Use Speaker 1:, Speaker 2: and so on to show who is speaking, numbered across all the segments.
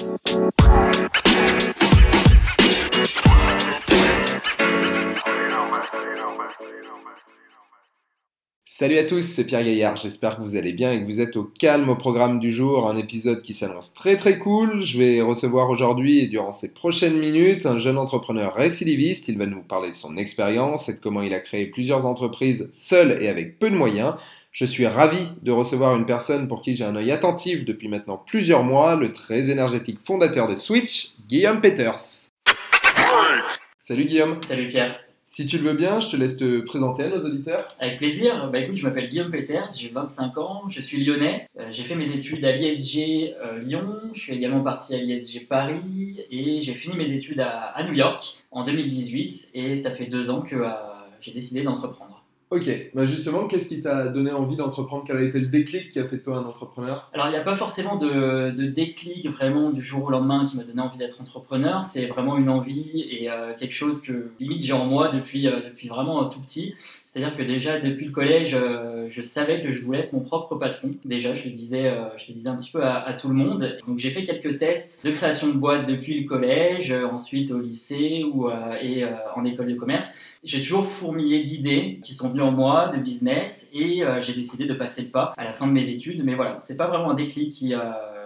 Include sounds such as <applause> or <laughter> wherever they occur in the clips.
Speaker 1: Salut à tous, c'est Pierre Gaillard, j'espère que vous allez bien et que vous êtes au calme au programme du jour, un épisode qui s'annonce très très cool. Je vais recevoir aujourd'hui et durant ces prochaines minutes un jeune entrepreneur récidiviste, il va nous parler de son expérience et de comment il a créé plusieurs entreprises seul et avec peu de moyens. Je suis ravi de recevoir une personne pour qui j'ai un œil attentif depuis maintenant plusieurs mois, le très énergétique fondateur de Switch, Guillaume Peters. Salut Guillaume.
Speaker 2: Salut Pierre.
Speaker 1: Si tu le veux bien, je te laisse te présenter à nos auditeurs.
Speaker 2: Avec plaisir. Bah écoute, je m'appelle Guillaume Peters, j'ai 25 ans, je suis lyonnais. Euh, j'ai fait mes études à l'ISG euh, Lyon, je suis également parti à l'ISG Paris et j'ai fini mes études à, New York en 2018 et ça fait deux ans que euh, j'ai décidé d'entreprendre.
Speaker 1: Ok, bah justement, qu'est-ce qui t'a donné envie d'entreprendre? Quel a été le déclic qui a fait de toi un entrepreneur?
Speaker 2: Alors, il n'y a pas forcément de, déclic vraiment du jour au lendemain qui m'a donné envie d'être entrepreneur. C'est vraiment une envie et euh, quelque chose que limite j'ai en moi depuis, euh, depuis vraiment tout petit. C'est-à-dire que déjà depuis le collège, euh, je savais que je voulais être mon propre patron. Déjà, je le disais, je le disais un petit peu à, tout le monde. Donc j'ai fait quelques tests de création de boîte depuis le collège, ensuite au lycée ou, et en école de commerce. J'ai toujours fourmillé d'idées qui sont venues en moi, de business, et euh, j'ai décidé de passer le pas à la fin de mes études. Mais voilà, c'est pas vraiment un déclic qui, euh,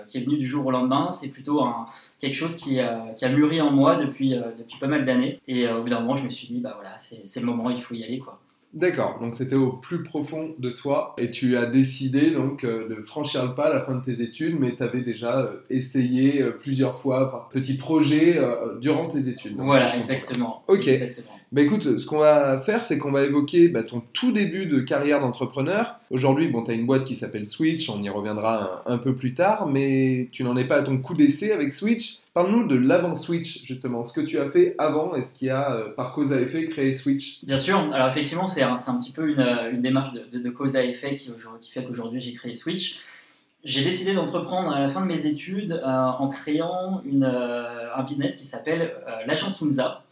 Speaker 2: qui est venu du jour au lendemain, c'est plutôt un, quelque chose qui, euh, qui, a mûri en moi depuis, depuis pas mal d'années. Et au bout d'un moment, je me suis dit, bah voilà, c'est le moment, il faut y aller, quoi.
Speaker 1: D'accord, donc c'était au plus profond de toi et tu as décidé donc euh, de franchir le pas à la fin de tes études, mais tu avais déjà euh, essayé euh, plusieurs fois par petits projets durant tes études.
Speaker 2: voilà, exactement.
Speaker 1: Ok. Bah écoute, ce qu'on va faire, c'est qu'on va évoquer bah, ton tout début de carrière d'entrepreneur. Aujourd'hui, bon, tu as une boîte qui s'appelle Switch, on y reviendra un, peu plus tard, mais tu n'en es pas à ton coup d'essai avec Switch. Parle-nous de l'avant-Switch, justement, ce que tu as fait avant et ce qui a, euh, par cause à effet, créé Switch.
Speaker 2: Bien sûr, alors effectivement, c'est un, petit peu une, euh, démarche de, cause à effet qui, fait qu'aujourd'hui j'ai créé Switch. J'ai décidé d'entreprendre à la fin de mes études euh, en créant une, un business qui s'appelle l'agence Unza.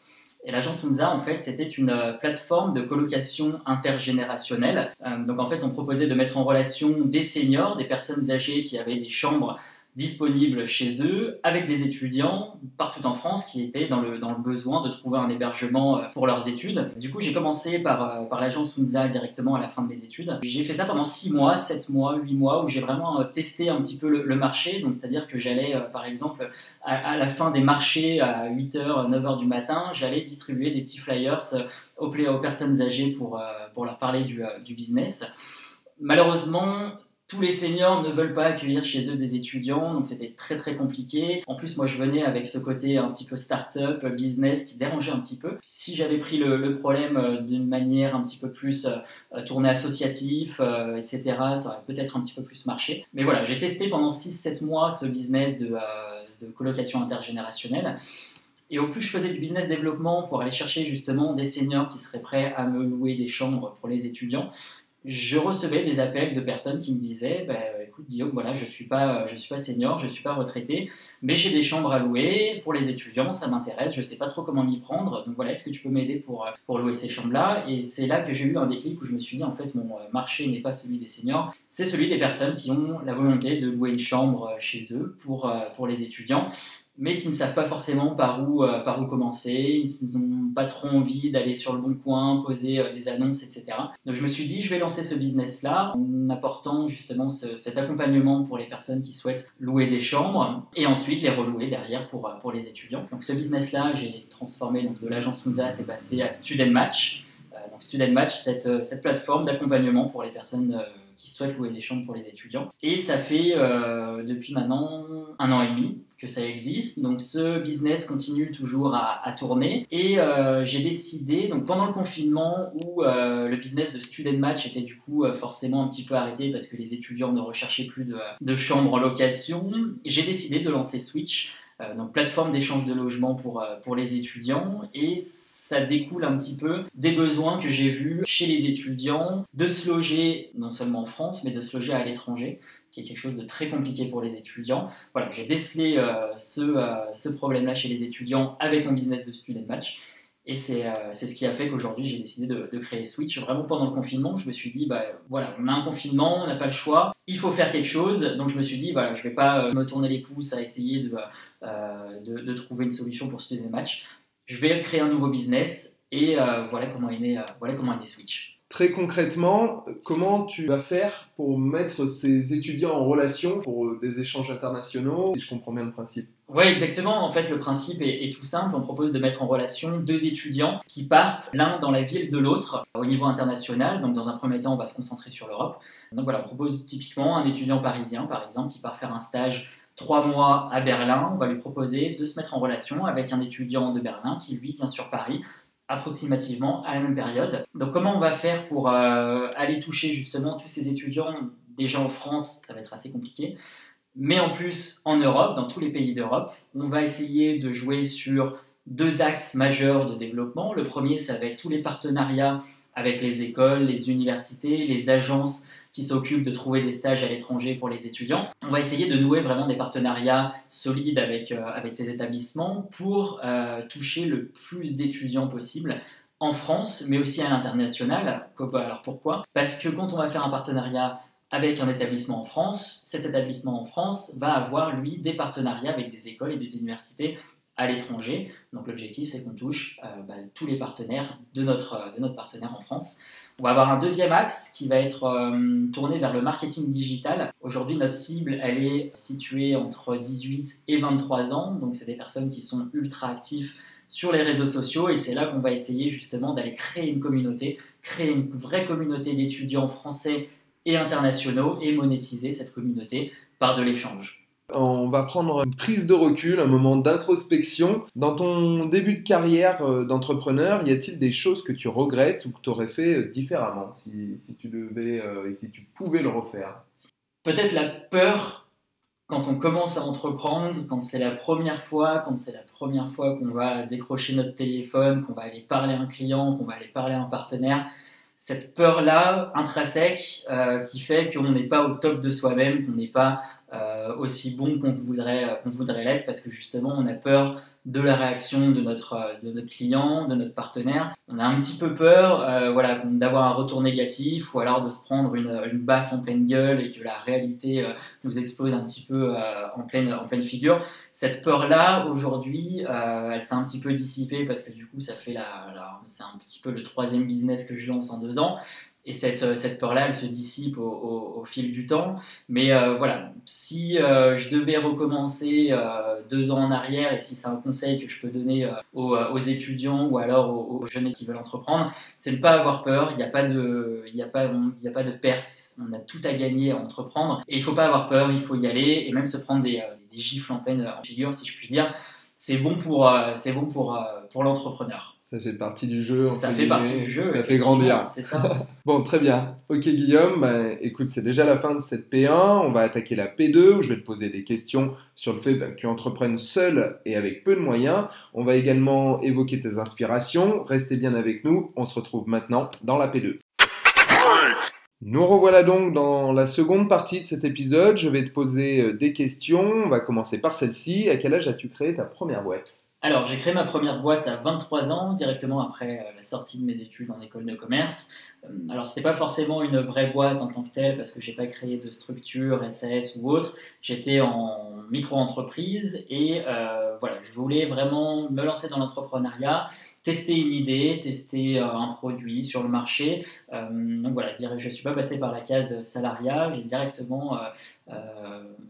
Speaker 2: Et l'agence Unza, en fait, c'était une plateforme de colocation intergénérationnelle. donc, en fait, on proposait de mettre en relation des seniors, des personnes âgées qui avaient des chambres disponibles chez eux avec des étudiants partout en France qui étaient dans le, dans le besoin de trouver un hébergement euh, pour leurs études. Du coup, j'ai commencé par, euh, par l'agence Unza directement à la fin de mes études. J'ai fait ça pendant 6 mois, 7 mois, 8 mois où j'ai vraiment euh, testé un petit peu le, marché. Donc, c'est-à-dire que j'allais, par exemple, à, la fin des marchés à 8h, 9h du matin, j'allais distribuer des petits flyers aux, aux personnes âgées pour, pour leur parler du, du business. Malheureusement, tous les seniors ne veulent pas accueillir chez eux des étudiants, donc c'était très très compliqué. En plus, moi je venais avec ce côté un petit peu start-up, business qui dérangeait un petit peu. Si j'avais pris le, problème euh, d'une manière un petit peu plus euh, tournée associatif, euh, etc., ça aurait peut-être un petit peu plus marché. Mais voilà, j'ai testé pendant 6-7 mois ce business de, de colocation intergénérationnelle. Et au plus je faisais du business développement pour aller chercher justement des seniors qui seraient prêts à me louer des chambres pour les étudiants, je recevais des appels de personnes qui me disaient bah, écoute Guillaume voilà je suis pas je suis pas senior je suis pas retraité mais j'ai des chambres à louer pour les étudiants ça m'intéresse je sais pas trop comment m'y prendre donc voilà est-ce que tu peux m'aider pour pour louer ces chambres là et c'est là que j'ai eu un déclic où je me suis dit en fait mon marché n'est pas celui des seniors c'est celui des personnes qui ont la volonté de louer une chambre chez eux pour pour les étudiants mais qui ne savent pas forcément par où, euh, par où commencer, ils n'ont pas trop envie d'aller sur le bon coin, poser euh, des annonces, etc. Donc je me suis dit, je vais lancer ce business-là en apportant justement cet accompagnement pour les personnes qui souhaitent louer des chambres et ensuite les relouer derrière pour, euh, pour les étudiants. Donc ce business-là, j'ai transformé donc, de l'agence Musa, c'est passé à Student Match. donc Student Match, cette, cette plateforme d'accompagnement pour les personnes qui souhaitent louer des chambres pour les étudiants. Et ça fait depuis maintenant un an et demi que ça existe. Donc ce business continue toujours à, tourner. Et euh, j'ai décidé, donc pendant le confinement où euh, le business de Student Match était du coup euh, forcément un petit peu arrêté parce que les étudiants ne recherchaient plus de, de chambres en location, j'ai décidé de lancer Switch, donc plateforme d'échange de logements pour, pour les étudiants. Et ça découle un petit peu des besoins que j'ai vus chez les étudiants de se loger non seulement en France, mais de se loger à l'étranger qui est quelque chose de très compliqué pour les étudiants. Voilà, j'ai décelé euh, ce, euh, ce problème-là chez les étudiants avec mon business de student match. Et c'est ce qui a fait qu'aujourd'hui j'ai décidé de, créer Switch. Vraiment pendant le confinement, je me suis dit, bah, voilà, on a un confinement, on n'a pas le choix, il faut faire quelque chose. Donc je me suis dit, voilà, je ne vais pas me tourner les pouces à essayer de, trouver une solution pour mes matchs. Je vais créer un nouveau business et voilà, comment est né, voilà comment est né Switch.
Speaker 1: Très concrètement, comment tu vas faire pour mettre ces étudiants en relation pour euh, des échanges internationaux, si je comprends bien le principe?
Speaker 2: Oui, exactement. En fait, le principe est, tout simple. On propose de mettre en relation deux étudiants qui partent l'un dans la ville de l'autre au niveau international. Donc, dans un premier temps, on va se concentrer sur l'Europe. Donc, voilà, on propose typiquement un étudiant parisien, par exemple, qui part faire un stage trois mois à Berlin. On va lui proposer de se mettre en relation avec un étudiant de Berlin qui, lui, vient sur Paris approximativement à la même période. Donc comment on va faire pour euh, aller toucher justement tous ces étudiants? Déjà en France, ça va être assez compliqué, mais en plus en Europe, dans tous les pays d'Europe, on va essayer de jouer sur deux axes majeurs de développement. Le premier, ça va être tous les partenariats avec les écoles, les universités, les agences qui s'occupe de trouver des stages à l'étranger pour les étudiants. On va essayer de nouer vraiment des partenariats solides avec, euh, avec ces établissements pour euh, toucher le plus d'étudiants possible en France, mais aussi à l'international. Alors pourquoi? Parce que quand on va faire un partenariat avec un établissement en France, cet établissement en France va avoir, lui, des partenariats avec des écoles et des universités à l'étranger. Donc l'objectif, c'est qu'on touche euh, bah, tous les partenaires de notre, de notre partenaire en France. On va avoir un deuxième axe qui va être euh, tourné vers le marketing digital. Aujourd'hui, notre cible, elle est située entre 18 et 23 ans. Donc, c'est des personnes qui sont ultra actives sur les réseaux sociaux et c'est là qu'on va essayer justement d'aller créer une communauté, créer une vraie communauté d'étudiants français et internationaux et monétiser cette communauté par de l'échange.
Speaker 1: On va prendre une prise de recul, un moment d'introspection. Dans ton début de carrière euh, d'entrepreneur, y a-t-il des choses que tu regrettes ou que tu aurais fait euh, différemment si, tu devais euh, et si tu pouvais le refaire?
Speaker 2: Peut-être la peur quand on commence à entreprendre, quand c'est la première fois, quand c'est la première fois qu'on va décrocher notre téléphone, qu'on va aller parler à un client, qu'on va aller parler à un partenaire cette peur-là intrinsèque qui fait qu'on n'est pas au top de soi-même, qu'on n'est pas euh, aussi bon qu'on voudrait, euh, qu'on voudrait l'être parce que justement on a peur de la réaction de notre, euh, de notre client, de notre partenaire. On a un petit peu peur voilà, d'avoir un retour négatif ou alors de se prendre une, une, baffe en pleine gueule et que la réalité nous explose un petit peu en, pleine, en pleine figure. Cette peur-là, aujourd'hui, elle s'est un petit peu dissipée parce que du coup, ça fait la, la c'est un petit peu le troisième business que je lance en deux ans. Et cette, euh, cette peur-là, elle se dissipe au, au, fil du temps. Mais euh, voilà, si euh, je devais recommencer deux ans en arrière, et si c'est un conseil que je peux donner aux, aux, étudiants ou alors aux, jeunes qui veulent entreprendre, c'est ne pas avoir peur. Il n'y a pas de, il y a pas, il y a pas de perte. On a tout à gagner à entreprendre. Et il ne faut pas avoir peur, il faut y aller et même se prendre des, des gifles en pleine figure, si je puis dire. C'est bon pour, c'est bon pour, pour l'entrepreneur.
Speaker 1: Ça fait partie du jeu.
Speaker 2: Ça fait partie du jeu.
Speaker 1: Ça fait grandir.
Speaker 2: C'est ça. <laughs>
Speaker 1: bon, très bien. Ok, Guillaume. Bah, écoute, c'est déjà la fin de cette P1. On va attaquer la P2 où je vais te poser des questions sur le fait bah, que tu entreprennes seul et avec peu de moyens. On va également évoquer tes inspirations. Restez bien avec nous. On se retrouve maintenant dans la P2. Nous revoilà donc dans la seconde partie de cet épisode. Je vais te poser euh, des questions. On va commencer par celle-ci. À quel âge as-tu créé ta première boîte?
Speaker 2: Alors, j'ai créé ma première boîte à 23 ans, directement après euh, la sortie de mes études en école de commerce. Euh, alors, c'était pas forcément une vraie boîte en tant que telle, parce que j'ai pas créé de structure, SAS ou autre. J'étais en micro-entreprise et euh, voilà, je voulais vraiment me lancer dans l'entrepreneuriat tester une idée, tester euh, un produit sur le marché. Euh, donc voilà, je ne suis pas passé par la case salariat, j'ai directement euh,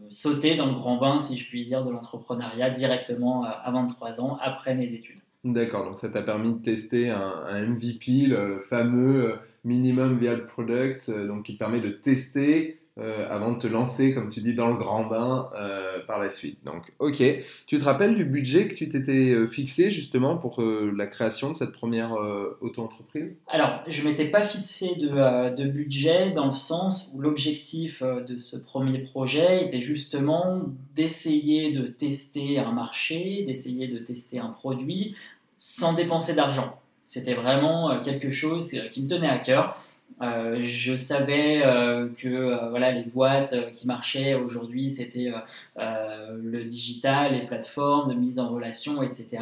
Speaker 2: sauté dans le grand bain, si je puis dire, de l'entrepreneuriat directement à 23 ans, après mes études.
Speaker 1: D'accord, donc ça t'a permis de tester un, MVP, le fameux Minimum Viable Product, donc qui permet de tester euh, avant de te lancer, comme tu dis, dans le grand bain euh, par la suite. Donc, ok. Tu te rappelles du budget que tu t'étais euh, fixé justement pour la création de cette première auto-entreprise?
Speaker 2: Alors, je m'étais pas fixé de, de, budget dans le sens où l'objectif de ce premier projet était justement d'essayer de tester un marché, d'essayer de tester un produit sans dépenser d'argent. C'était vraiment quelque chose qui me tenait à cœur Euh, je savais euh, que euh, voilà, les boîtes qui marchaient aujourd'hui, c'était le digital, les plateformes de mise en relation, etc.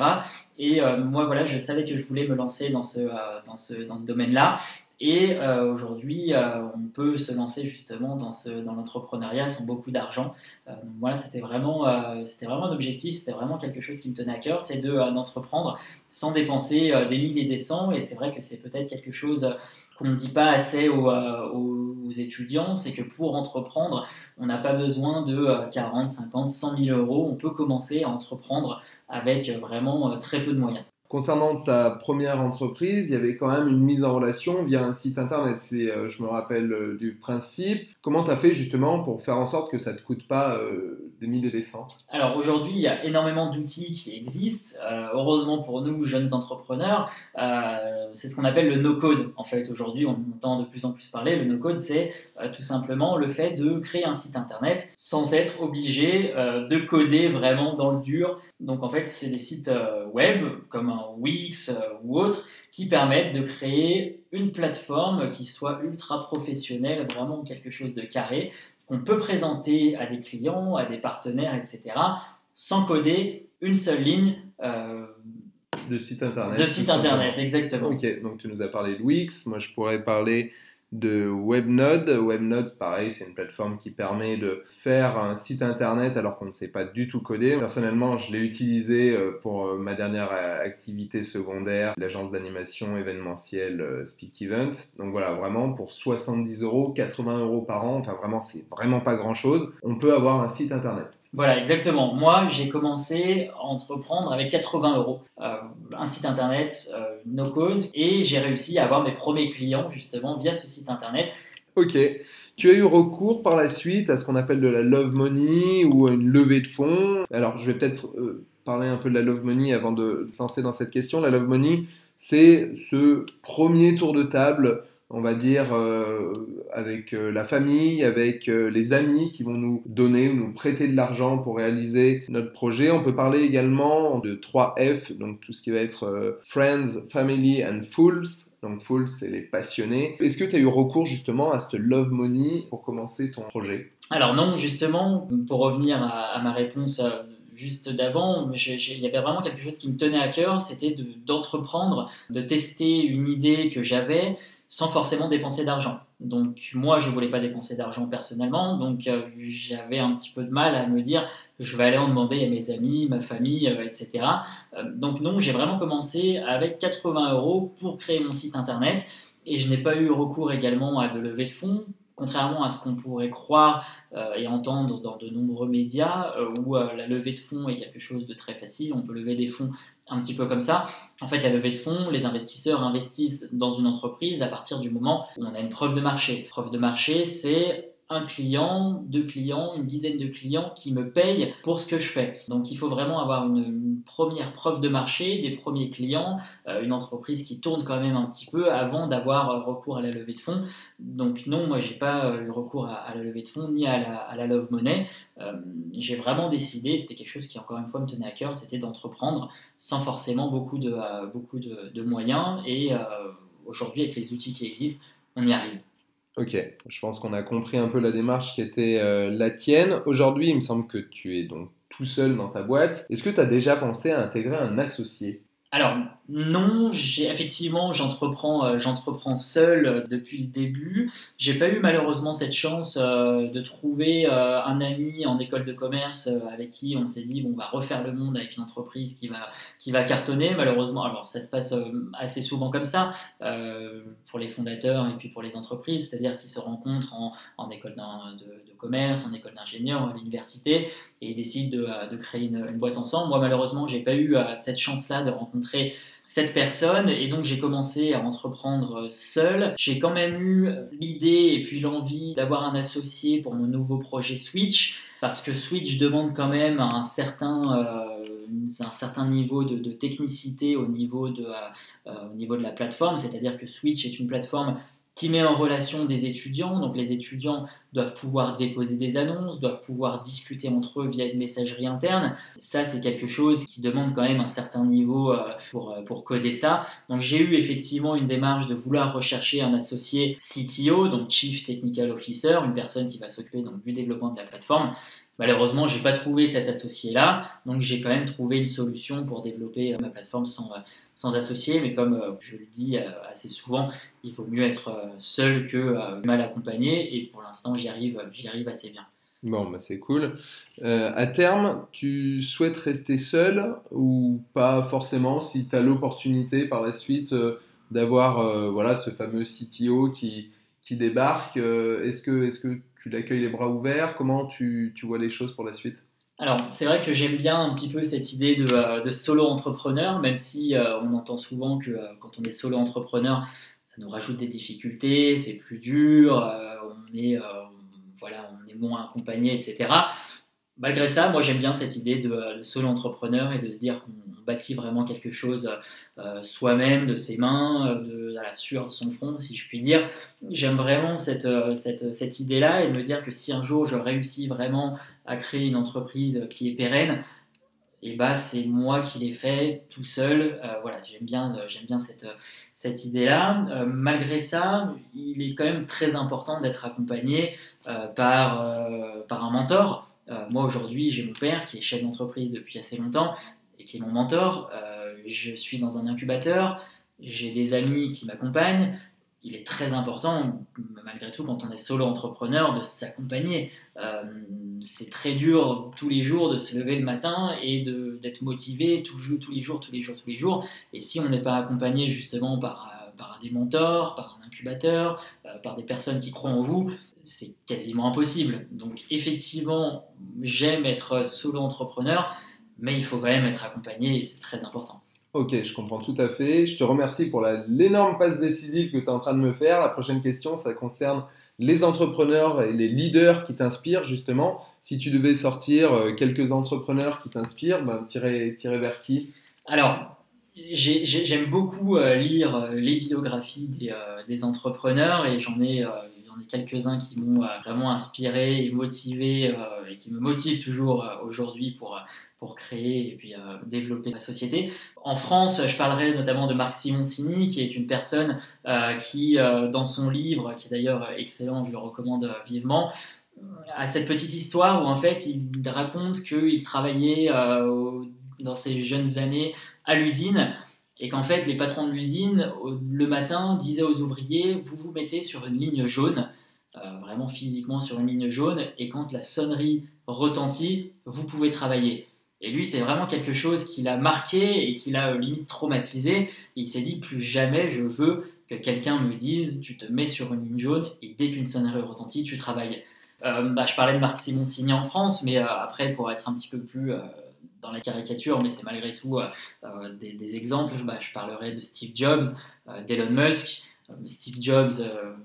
Speaker 2: Et moi, voilà, je savais que je voulais me lancer dans ce, dans ce, dans ce domaine-là. Et aujourd'hui, on peut se lancer justement dans, dans l'entrepreneuriat sans beaucoup d'argent. voilà, c'était vraiment, c'était vraiment un objectif, c'était vraiment quelque chose qui me tenait à cœur, c'est de, d'entreprendre sans dépenser des milliers et des cents. Et c'est vrai que c'est peut-être quelque chose qu'on ne dit pas assez euh, aux, étudiants, c'est que pour entreprendre, on n'a pas besoin de 40, 50, 100 000 euros. On peut commencer à entreprendre avec vraiment euh, très peu de moyens.
Speaker 1: Concernant ta première entreprise, il y avait quand même une mise en relation via un site internet. C'est, euh, je me rappelle du principe. Comment tu as fait justement pour faire en sorte que ça ne te coûte pas
Speaker 2: Alors aujourd'hui, il y a énormément d'outils qui existent. heureusement pour nous, jeunes entrepreneurs, c'est ce qu'on appelle le no-code. En fait, aujourd'hui, on entend de plus en plus parler. Le no-code, c'est tout simplement le fait de créer un site internet sans être obligé de coder vraiment dans le dur. Donc en fait, c'est des sites web comme un Wix euh, ou autre, qui permettent de créer une plateforme qui soit ultra professionnelle, vraiment quelque chose de carré, qu'on peut présenter à des clients, à des partenaires, etc., sans coder une seule ligne.
Speaker 1: Euh, de site internet.
Speaker 2: De site internet, exactement.
Speaker 1: Ok, donc tu nous as parlé de Wix, moi je pourrais parler de WebNode. WebNode, pareil, c'est une plateforme qui permet de faire un site internet alors qu'on ne sait pas du tout coder. Personnellement, je l'ai utilisé euh, pour euh, ma dernière euh, activité secondaire, l'agence d'animation événementielle Speak Event. Donc voilà, vraiment pour 70 euros, 80 euros par an, enfin vraiment, c'est vraiment pas grand chose. On peut avoir un site internet.
Speaker 2: Voilà, exactement. Moi, j'ai commencé à entreprendre avec 80 euros, euh, un site internet euh, no code, et j'ai réussi à avoir mes premiers clients justement via ce site internet.
Speaker 1: Ok. Tu as eu recours par la suite à ce qu'on appelle de la love money ou une levée de fonds? Alors, je vais peut-être euh, parler un peu de la love money avant de lancer dans cette question. La love money, c'est ce premier tour de table on va dire, euh, avec euh, la famille, avec euh, les amis qui vont nous donner ou nous prêter de l'argent pour réaliser notre projet. On peut parler également de 3F, donc tout ce qui va être Friends, Family and Fools. Donc Fools, c'est les passionnés. Est-ce que tu as eu recours justement à ce Love Money pour commencer ton projet?
Speaker 2: Alors non, justement, pour revenir à, ma réponse juste d'avant, il y avait vraiment quelque chose qui me tenait à cœur, c'était d'entreprendre, de tester une idée que j'avais, sans forcément dépenser d'argent. Donc moi, je voulais pas dépenser d'argent personnellement, donc euh, j'avais un petit peu de mal à me dire je vais aller en demander à mes amis, ma famille, euh, etc. Euh, donc non, j'ai vraiment commencé avec 80 euros pour créer mon site internet et je n'ai pas eu recours également à de levée de fonds contrairement à ce qu'on pourrait croire euh, et entendre dans de nombreux médias, euh, où euh, la levée de fonds est quelque chose de très facile, on peut lever des fonds un petit peu comme ça. En fait, la levée de fonds, les investisseurs investissent dans une entreprise à partir du moment où on a une preuve de marché. Preuve de marché, c'est un client, deux clients, une dizaine de clients qui me payent pour ce que je fais. Donc il faut vraiment avoir une, première preuve de marché, des premiers clients, euh, une entreprise qui tourne quand même un petit peu avant d'avoir euh, recours à la levée de fonds. Donc non, moi j'ai pas euh, eu recours à, la levée de fonds ni à la, love money. j'ai vraiment décidé, c'était quelque chose qui encore une fois me tenait à cœur, c'était d'entreprendre sans forcément beaucoup de, beaucoup de moyens. Et aujourd'hui avec les outils qui existent, on y arrive.
Speaker 1: Ok, je pense qu'on a compris un peu la démarche qui était euh, la tienne. Aujourd'hui, il me semble que tu es donc tout seul dans ta boîte. Est-ce que tu as déjà pensé à intégrer un associé?
Speaker 2: Alors non, effectivement j'entreprends euh, j'entreprends seul euh, depuis le début. J'ai pas eu malheureusement cette chance euh, de trouver un ami en école de commerce avec qui on s'est dit bon on va refaire le monde avec une entreprise qui va qui va cartonner. Malheureusement, alors ça se passe assez souvent comme ça pour les fondateurs et puis pour les entreprises, c'est-à-dire qu'ils se rencontrent en, en école de, commerce, en école d'ingénieur, à l'université et décident de, de créer une, une, boîte ensemble. Moi malheureusement j'ai pas eu cette chance-là de rencontrer cette personne et donc j'ai commencé à entreprendre seul. J'ai quand même eu l'idée et puis l'envie d'avoir un associé pour mon nouveau projet Switch parce que Switch demande quand même un certain, euh, un certain niveau de, technicité au niveau de, euh, au niveau de la plateforme, c'est-à-dire que Switch est une plateforme qui met en relation des étudiants. Donc les étudiants doivent pouvoir déposer des annonces, doivent pouvoir discuter entre eux via une messagerie interne. Ça, c'est quelque chose qui demande quand même un certain niveau euh, pour, euh, pour coder ça. Donc j'ai eu effectivement une démarche de vouloir rechercher un associé CTO, donc Chief Technical Officer, une personne qui va s'occuper du développement de la plateforme. Malheureusement, j'ai pas trouvé cet associé-là, donc j'ai quand même trouvé une solution pour développer euh, ma plateforme sans, sans associé. Mais comme je le dis assez souvent, il vaut mieux être seul que mal accompagné. Et pour l'instant, j'y arrive, j'y arrive assez bien.
Speaker 1: Bon, bah c'est cool. Euh, à terme, tu souhaites rester seul ou pas forcément si tu as l'opportunité par la suite euh, d'avoir euh, voilà, ce fameux CTO qui, qui débarque Est-ce que, est que tu l'accueilles les bras ouverts Comment tu, tu, vois les choses pour la suite?
Speaker 2: Alors, c'est vrai que j'aime bien un petit peu cette idée de, de solo entrepreneur, même si on entend souvent que quand on est solo entrepreneur, ça nous rajoute des difficultés, c'est plus dur, on est voilà, on est moins accompagné, etc. Malgré ça, moi j'aime bien cette idée de, solo entrepreneur et de se dire qu'on bâtit vraiment quelque chose euh, soi-même, de ses mains, de, la sueur de son front, si je puis dire. J'aime vraiment cette, euh, cette, cette idée-là et de me dire que si un jour je réussis vraiment à créer une entreprise qui est pérenne, et bah c'est moi qui l'ai fait tout seul. Euh, voilà, j'aime bien, bien cette, cette idée-là. malgré ça, il est quand même très important d'être accompagné euh, par, euh, par un mentor. Euh, moi aujourd'hui, j'ai mon père qui est chef d'entreprise depuis assez longtemps qui est mon mentor. je suis dans un incubateur, j'ai des amis qui m'accompagnent. Il est très important, malgré tout, quand on est solo entrepreneur, de s'accompagner. c'est très dur tous les jours de se lever le matin et d'être motivé tous, tous les jours, tous les jours, tous les jours. Et si on n'est pas accompagné justement par, par des mentors, par un incubateur, par des personnes qui croient en vous, c'est quasiment impossible. Donc effectivement, j'aime être solo entrepreneur, mais il faut quand même être accompagné et c'est très important.
Speaker 1: Ok, je comprends tout à fait. Je te remercie pour l'énorme passe décisive que tu es en train de me faire. La prochaine question, ça concerne les entrepreneurs et les leaders qui t'inspirent justement. Si tu devais sortir euh, quelques entrepreneurs qui t'inspirent, ben, tirer, vers qui?
Speaker 2: Alors, j'aime beaucoup euh, lire euh, les biographies des, des entrepreneurs et j'en ai j'en ai quelques-uns qui m'ont euh, vraiment inspiré et motivé euh, et qui me motivent toujours euh, aujourd'hui pour, pour créer et puis développer la société. En France, je parlerai notamment de Marc Simoncini, qui est une personne qui, dans son livre, qui est d'ailleurs excellent, je le recommande vivement, a cette petite histoire où en fait il raconte qu'il travaillait dans ses jeunes années à l'usine et qu'en fait les patrons de l'usine le matin disaient aux ouvriers vous vous mettez sur une ligne jaune euh, vraiment physiquement sur une ligne jaune et quand la sonnerie retentit vous pouvez travailler. Et lui c'est vraiment quelque chose qui l'a marqué et qui l'a euh, limite traumatisé. Il s'est dit plus jamais je veux que quelqu'un me dise tu te mets sur une ligne jaune et dès qu'une sonnerie retentit tu travailles. Euh, bah, je parlais de Marc Simoncini en France mais après pour être un petit peu plus dans la caricature, mais c'est malgré tout euh, euh, des, exemples. Bah, je parlerai de Steve Jobs, euh, d'Elon Musk. Steve Jobs,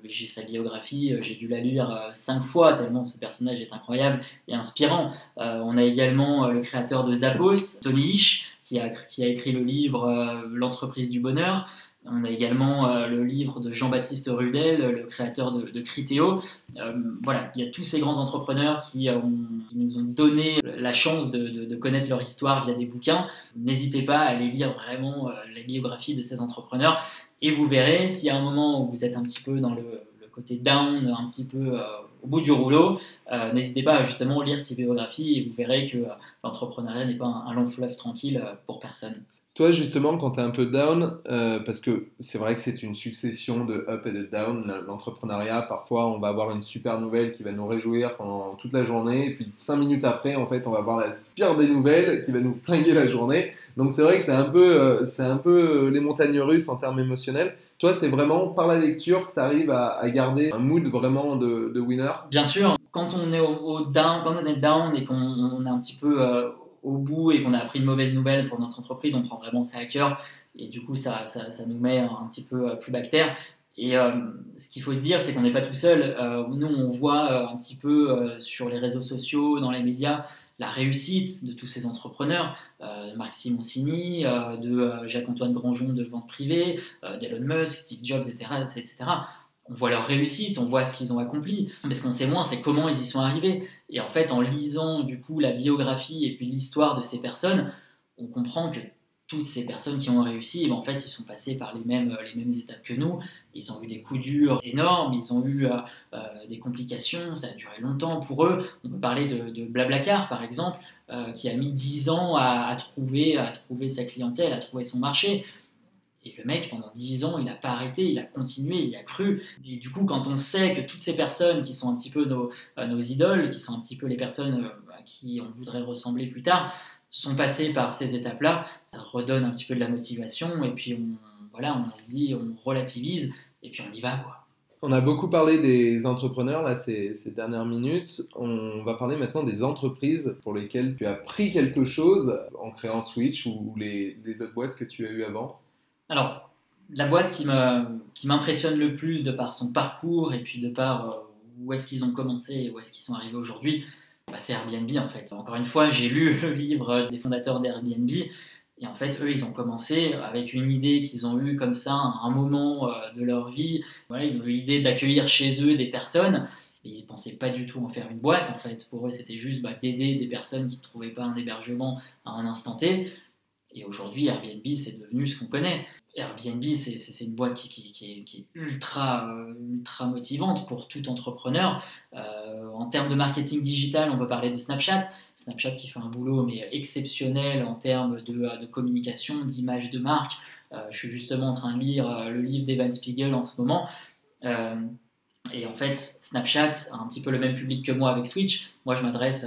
Speaker 2: j'ai sa biographie, j'ai dû la lire cinq fois tellement ce personnage est incroyable et inspirant. on a également le créateur de Zappos, Tony Ish, qui a, qui a écrit le livre L'entreprise du bonheur. On a également euh, le livre de Jean-Baptiste Rudel, le créateur de, de Criteo. Euh, voilà, il y a tous ces grands entrepreneurs qui, nous ont donné la chance de, connaître leur histoire via des bouquins. N'hésitez pas à aller lire vraiment euh, la biographie de ces entrepreneurs et vous verrez y a un moment où vous êtes un petit peu dans le, côté down, un petit peu au bout du rouleau, n'hésitez pas à justement lire ces biographies et vous verrez que l'entrepreneuriat n'est pas un long fleuve tranquille pour personne.
Speaker 1: Toi, justement, quand tu es un peu down, euh, parce que c'est vrai que c'est une succession de up et de down, l'entrepreneuriat, parfois on va avoir une super nouvelle qui va nous réjouir pendant toute la journée, et puis cinq minutes après, en fait, on va avoir la pire des nouvelles qui va nous <laughs> flinguer la journée. Donc c'est vrai que c'est un peu, euh, c'est un peu euh, les montagnes russes en termes émotionnels. Toi, c'est vraiment par la lecture que tu arrives à, garder un mood vraiment de, winner?
Speaker 2: Bien sûr, quand on est au, down, quand on est down et qu'on est un petit peu au bout et qu'on a appris une mauvaise nouvelle pour notre entreprise, on prend vraiment ça à cœur et du coup ça, ça, nous met un petit peu euh, plus bactère. Et euh, ce qu'il faut se dire, c'est qu'on n'est pas tout seul. Euh, nous, on voit un petit peu sur les réseaux sociaux, dans les médias, la réussite de tous ces entrepreneurs, de Marc Simoncini, de Jacques-Antoine Granjon de vente privée, d'Elon Musk, Steve Jobs, etc., etc. on voit leur réussite, on voit ce qu'ils ont accompli. Mais ce qu'on sait moins, c'est comment ils y sont arrivés. Et en fait, en lisant du coup la biographie et puis l'histoire de ces personnes, on comprend que toutes ces personnes qui ont réussi, eh ben, en fait, ils sont passés par les mêmes, les mêmes étapes que nous. Ils ont eu des coups durs énormes, ils ont eu euh, euh, des complications, ça a duré longtemps pour eux. On peut parler de, Blablacar, par exemple, euh, qui a mis 10 ans à, trouver, à trouver sa clientèle, à trouver son marché. Et le mec, pendant 10 ans, il n'a pas arrêté, il a continué, il a cru. Et du coup, quand on sait que toutes ces personnes qui sont un petit peu nos, nos idoles, qui sont un petit peu les personnes à qui on voudrait ressembler plus tard, sont passés par ces étapes-là, ça redonne un petit peu de la motivation et puis on, voilà, on se dit, on relativise et puis on y va quoi.
Speaker 1: On a beaucoup parlé des entrepreneurs là ces, ces, dernières minutes. On va parler maintenant des entreprises pour lesquelles tu as pris quelque chose en créant Switch ou les, les autres boîtes que tu as eues avant.
Speaker 2: Alors, la boîte qui m'impressionne le plus de par son parcours et puis de par euh, où est-ce qu'ils ont commencé et où est-ce qu'ils sont arrivés aujourd'hui, bah, c'est Airbnb en fait. Encore une fois, j'ai lu <laughs> le livre des fondateurs d'Airbnb. Et en fait, eux, ils ont commencé avec une idée qu'ils ont eue comme ça à un moment euh, de leur vie. Voilà, ils ont eu l'idée d'accueillir chez eux des personnes. Et ils ne pensaient pas du tout en faire une boîte. En fait, pour eux, c'était juste bah, d'aider des personnes qui ne trouvaient pas un hébergement à un instant T. Et aujourd'hui, Airbnb, c'est devenu ce qu'on connaît. Airbnb, c'est une boîte qui, est, ultra, euh, ultra motivante pour tout entrepreneur. Euh, en termes de marketing digital, on peut parler de Snapchat. Snapchat qui fait un boulot mais exceptionnel en termes de, euh, communication, d'image de marque. je suis justement en train de lire le livre d'Evan Spiegel en ce moment. et en fait, Snapchat a un petit peu le même public que moi avec Switch. Moi, je m'adresse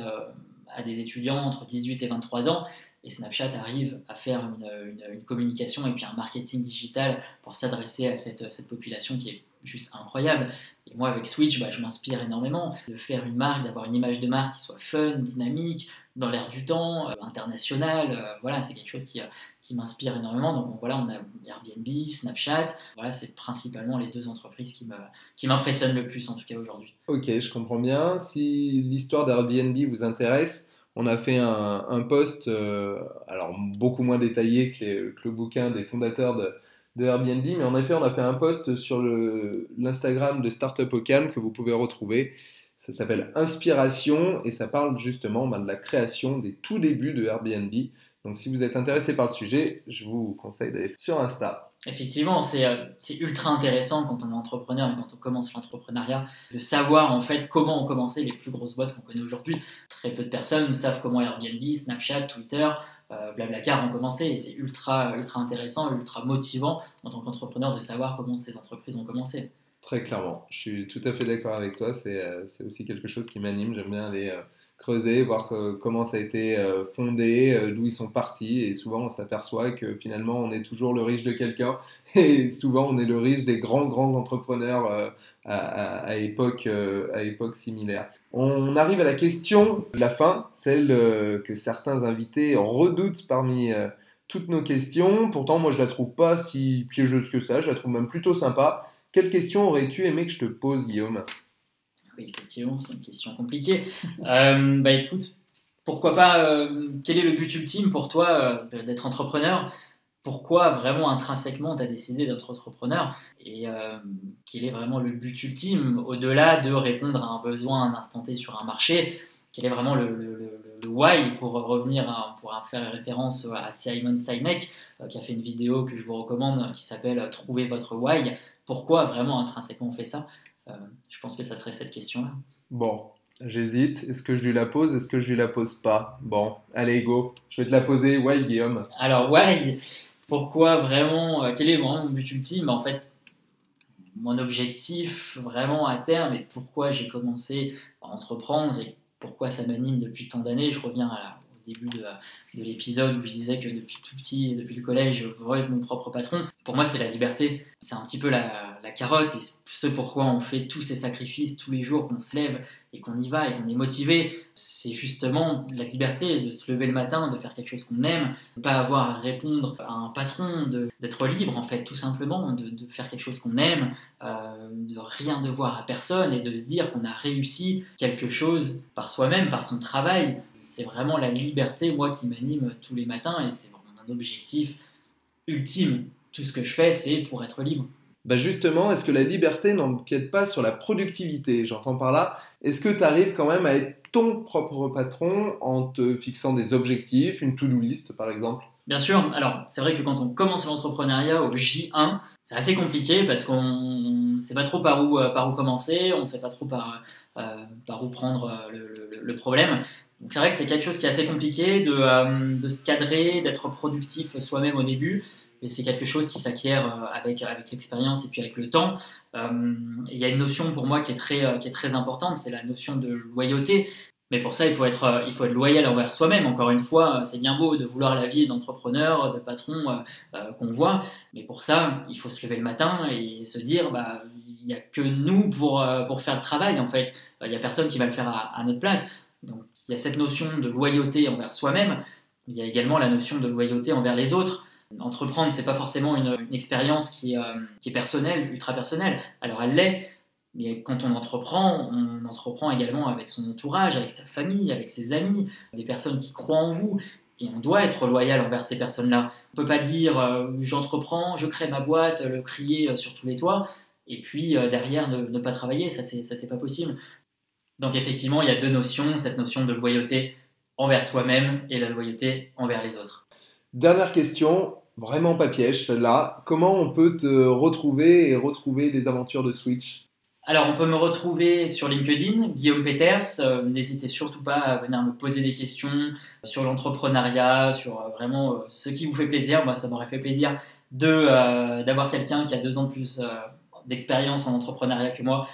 Speaker 2: à des étudiants entre 18 et 23 ans. Et Snapchat arrive à faire une, communication et puis un marketing digital pour s'adresser à cette, cette, population qui est juste incroyable. Et moi, avec Switch, bah, je m'inspire énormément de faire une marque, d'avoir une image de marque qui soit fun, dynamique, dans l'air du temps, euh, international. Euh, voilà, c'est quelque chose qui, euh, qui m'inspire énormément. Donc voilà, on a Airbnb, Snapchat. Voilà, c'est principalement les deux entreprises qui, me, qui m'impressionnent le plus, en tout cas aujourd'hui.
Speaker 1: Ok, je comprends bien. Si l'histoire d'Airbnb vous intéresse, on a fait un, post, euh, alors beaucoup moins détaillé que, le bouquin des fondateurs de, Airbnb, mais en effet, on a fait un post sur l'Instagram de Startup Ocam que vous pouvez retrouver. Ça s'appelle Inspiration et ça parle justement ben, de la création des tout débuts de Airbnb. Donc si vous êtes intéressé par le sujet, je vous conseille d'aller sur Insta.
Speaker 2: Effectivement, euh, c'est ultra intéressant quand on est entrepreneur et quand on commence l'entrepreneuriat de savoir en fait comment ont commencé les plus grosses boîtes qu'on connaît aujourd'hui. Très peu de personnes savent comment Airbnb, Snapchat, Twitter, euh, Blablacar ont commencé et c'est ultra, ultra intéressant, ultra motivant en tant qu'entrepreneur de savoir comment ces entreprises ont commencé.
Speaker 1: Très clairement, je suis tout à fait d'accord avec toi, c'est euh, aussi quelque chose qui m'anime, j'aime bien aller creuser, voir comment ça a été euh, fondé, euh, d'où ils sont partis. Et souvent, on s'aperçoit que finalement, on est toujours le riche de quelqu'un. <laughs> Et souvent, on est le riche des grands, grands entrepreneurs euh, à, à, époque, à époque similaire. On arrive à la question de la fin, celle que certains invités redoutent parmi toutes nos questions. Pourtant, moi, je la trouve pas si piégeuse que ça. Je la trouve même plutôt sympa. Quelle question aurais-tu aimé que je te pose, Guillaume?
Speaker 2: Effectivement, c'est une question compliquée. Euh, bah écoute, pourquoi pas, euh, quel est le but ultime pour toi euh, d'être entrepreneur? Pourquoi vraiment intrinsèquement tu as décidé d'être entrepreneur? Et quel est vraiment le but ultime au-delà de répondre à un besoin à un instant T sur un marché? Quel est vraiment le, why pour revenir pour faire référence à Simon Sinek qui a fait une vidéo que je vous recommande qui s'appelle Trouver votre why Pourquoi vraiment intrinsèquement on fait ça? Je pense que ça serait cette question-là.
Speaker 1: Bon, J'hésite. Est-ce que je lui la pose Est-ce que je lui la pose pas? Bon, allez, go. Je vais te la poser. Why, Guillaume?
Speaker 2: Alors, why? Pourquoi vraiment euh, Quel est vraiment mon but ultime? En fait, mon objectif vraiment à terme et pourquoi j'ai commencé à entreprendre et pourquoi ça m'anime depuis tant d'années, je reviens à au début de, de l'épisode où je disais que depuis tout petit, depuis le collège, je veux être mon propre patron. Pour moi, c'est la liberté. C'est un petit peu la, carotte et ce pourquoi on fait tous ces sacrifices tous les jours, qu'on se lève et qu'on y va et qu'on est motivé. C'est justement la liberté de se lever le matin, de faire quelque chose qu'on aime, de pas avoir à répondre à un patron, d'être libre en fait, tout simplement, de, de faire quelque chose qu'on aime, euh, de rien devoir à personne et de se dire qu'on a réussi quelque chose par soi-même, par son travail. C'est vraiment la liberté, moi, qui m'a tous les matins et c'est vraiment un objectif ultime. Tout ce que je fais, c'est pour être libre.
Speaker 1: Bah justement, est-ce que la liberté n'empiète pas sur la productivité? J'entends par là, est-ce que tu arrives quand même à être ton propre patron en te fixant des objectifs, une to-do list par exemple?
Speaker 2: Bien sûr, alors c'est vrai que quand on commence l'entrepreneuriat au J1, c'est assez compliqué parce qu'on ne sait pas trop par où, euh, par où commencer, on ne sait pas trop par, euh, par où prendre euh, le, problème. C'est vrai que c'est quelque chose qui est assez compliqué de, de se cadrer, d'être productif soi-même au début, mais c'est quelque chose qui s'acquiert avec, avec l'expérience et puis avec le temps. Il y a une notion pour moi qui est très, importante, c'est la notion de loyauté. Mais pour ça, il faut être, euh, loyal envers soi-même. Encore une fois, euh, c'est bien beau de vouloir la vie d'entrepreneur, de patron euh, qu'on voit, mais pour ça, il faut se lever le matin et se dire, bah, il n'y a que nous pour faire le travail, en fait. Il n'y a personne qui va le faire à, notre place. Donc, il y a cette notion de loyauté envers soi-même. Il y a également la notion de loyauté envers les autres. Entreprendre, c'est pas forcément une, expérience qui, qui est personnelle, ultra personnelle. Alors, elle l'est, mais quand on entreprend, on entreprend également avec son entourage, avec sa famille, avec ses amis, des personnes qui croient en vous. Et on doit être loyal envers ces personnes-là. On ne peut pas dire euh, j'entreprends, je crée ma boîte, le crier euh, sur tous les toits, et puis euh, derrière ne, pas travailler. Ça, c'est pas possible. Donc effectivement, il y a deux notions, cette notion de loyauté envers soi-même et la loyauté envers les autres.
Speaker 1: Dernière question, vraiment pas piège celle-là. Comment on peut te retrouver et retrouver les aventures de Switch?
Speaker 2: Alors, on peut me retrouver sur LinkedIn, Guillaume Peters. Euh, n'hésitez surtout pas à venir me poser des questions sur l'entrepreneuriat, sur euh, vraiment euh, ce qui vous fait plaisir. Moi, ça m'aurait fait plaisir d'avoir quelqu'un qui a deux ans de plus d'expérience en entrepreneuriat que moi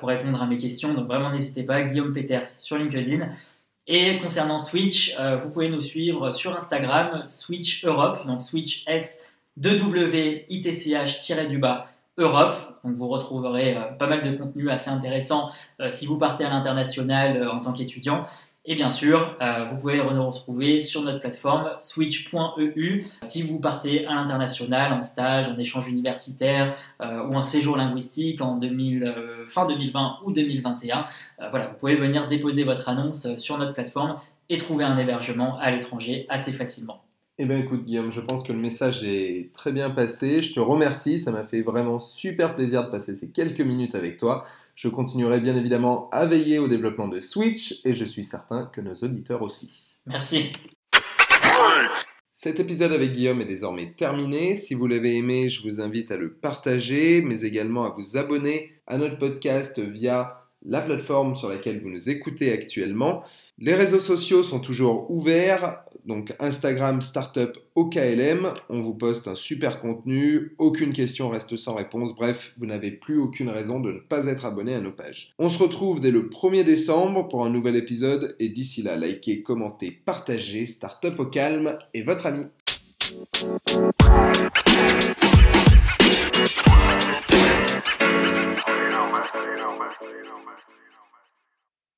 Speaker 2: pour répondre à mes questions. Donc, vraiment, n'hésitez pas, Guillaume Peters sur LinkedIn. Et concernant Switch, vous pouvez nous suivre sur Instagram, Switch Europe, donc Switch S 2W du bas Europe. Donc vous retrouverez euh, pas mal de contenu assez intéressant euh, si vous partez à l'international euh, en tant qu'étudiant. Et bien sûr, vous pouvez nous retrouver sur notre plateforme switch.eu si vous partez à l'international en stage, en échange universitaire ou un séjour linguistique en 2000, fin 2020 ou 2021. voilà, vous pouvez venir déposer votre annonce sur notre plateforme et trouver un hébergement à l'étranger assez facilement.
Speaker 1: Eh bien écoute Guillaume, je pense que le message est très bien passé. Je te remercie, ça m'a fait vraiment super plaisir de passer ces quelques minutes avec toi. Je continuerai bien évidemment à veiller au développement de Switch et je suis certain que nos auditeurs aussi.
Speaker 2: Merci.
Speaker 1: Cet épisode avec Guillaume est désormais terminé. Si vous l'avez aimé, je vous invite à le partager, mais également à vous abonner à notre podcast via la plateforme sur laquelle vous nous écoutez actuellement. Les réseaux sociaux sont toujours ouverts, donc Instagram Startup OKLM, on vous poste un super contenu, aucune question reste sans réponse, bref, vous n'avez plus aucune raison de ne pas être abonné à nos pages. On se retrouve dès le 1er décembre pour un nouvel épisode. Et d'ici là, likez, commentez, partagez, Startup au calme et votre ami.